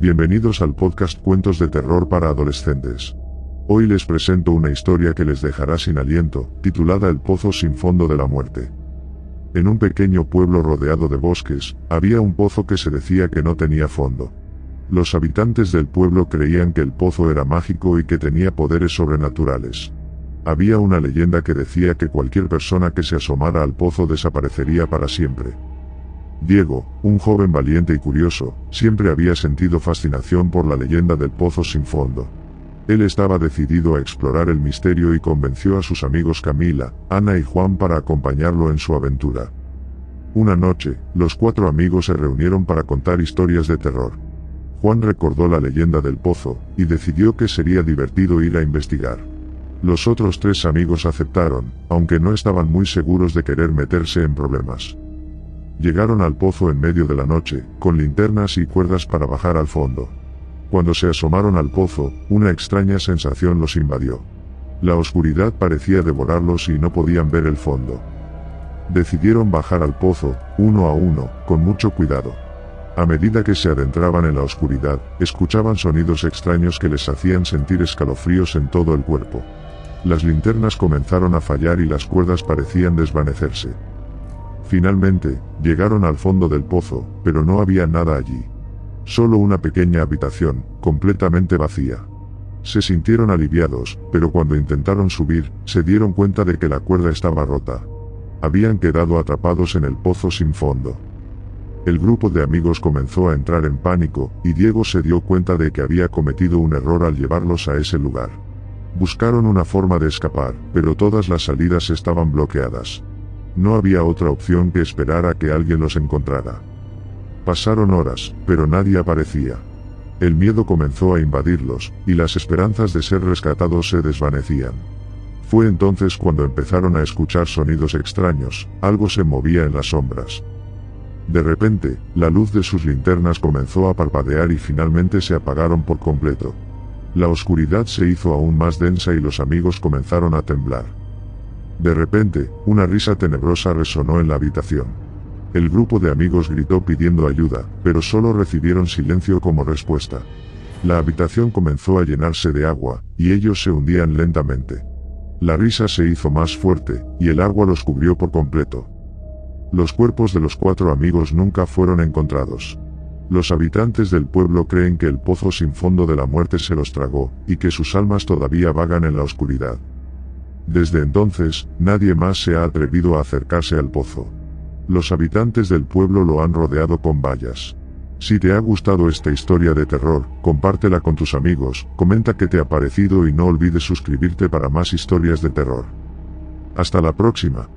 Bienvenidos al podcast Cuentos de Terror para Adolescentes. Hoy les presento una historia que les dejará sin aliento, titulada El Pozo sin Fondo de la Muerte. En un pequeño pueblo rodeado de bosques, había un pozo que se decía que no tenía fondo. Los habitantes del pueblo creían que el pozo era mágico y que tenía poderes sobrenaturales. Había una leyenda que decía que cualquier persona que se asomara al pozo desaparecería para siempre. Diego, un joven valiente y curioso, siempre había sentido fascinación por la leyenda del pozo sin fondo. Él estaba decidido a explorar el misterio y convenció a sus amigos Camila, Ana y Juan para acompañarlo en su aventura. Una noche, los cuatro amigos se reunieron para contar historias de terror. Juan recordó la leyenda del pozo, y decidió que sería divertido ir a investigar. Los otros tres amigos aceptaron, aunque no estaban muy seguros de querer meterse en problemas. Llegaron al pozo en medio de la noche, con linternas y cuerdas para bajar al fondo. Cuando se asomaron al pozo, una extraña sensación los invadió. La oscuridad parecía devorarlos y no podían ver el fondo. Decidieron bajar al pozo, uno a uno, con mucho cuidado. A medida que se adentraban en la oscuridad, escuchaban sonidos extraños que les hacían sentir escalofríos en todo el cuerpo. Las linternas comenzaron a fallar y las cuerdas parecían desvanecerse. Finalmente, llegaron al fondo del pozo, pero no había nada allí. Solo una pequeña habitación, completamente vacía. Se sintieron aliviados, pero cuando intentaron subir, se dieron cuenta de que la cuerda estaba rota. Habían quedado atrapados en el pozo sin fondo. El grupo de amigos comenzó a entrar en pánico, y Diego se dio cuenta de que había cometido un error al llevarlos a ese lugar. Buscaron una forma de escapar, pero todas las salidas estaban bloqueadas. No había otra opción que esperar a que alguien los encontrara. Pasaron horas, pero nadie aparecía. El miedo comenzó a invadirlos, y las esperanzas de ser rescatados se desvanecían. Fue entonces cuando empezaron a escuchar sonidos extraños, algo se movía en las sombras. De repente, la luz de sus linternas comenzó a parpadear y finalmente se apagaron por completo. La oscuridad se hizo aún más densa y los amigos comenzaron a temblar. De repente, una risa tenebrosa resonó en la habitación. El grupo de amigos gritó pidiendo ayuda, pero solo recibieron silencio como respuesta. La habitación comenzó a llenarse de agua, y ellos se hundían lentamente. La risa se hizo más fuerte, y el agua los cubrió por completo. Los cuerpos de los cuatro amigos nunca fueron encontrados. Los habitantes del pueblo creen que el pozo sin fondo de la muerte se los tragó, y que sus almas todavía vagan en la oscuridad. Desde entonces, nadie más se ha atrevido a acercarse al pozo. Los habitantes del pueblo lo han rodeado con vallas. Si te ha gustado esta historia de terror, compártela con tus amigos, comenta qué te ha parecido y no olvides suscribirte para más historias de terror. Hasta la próxima.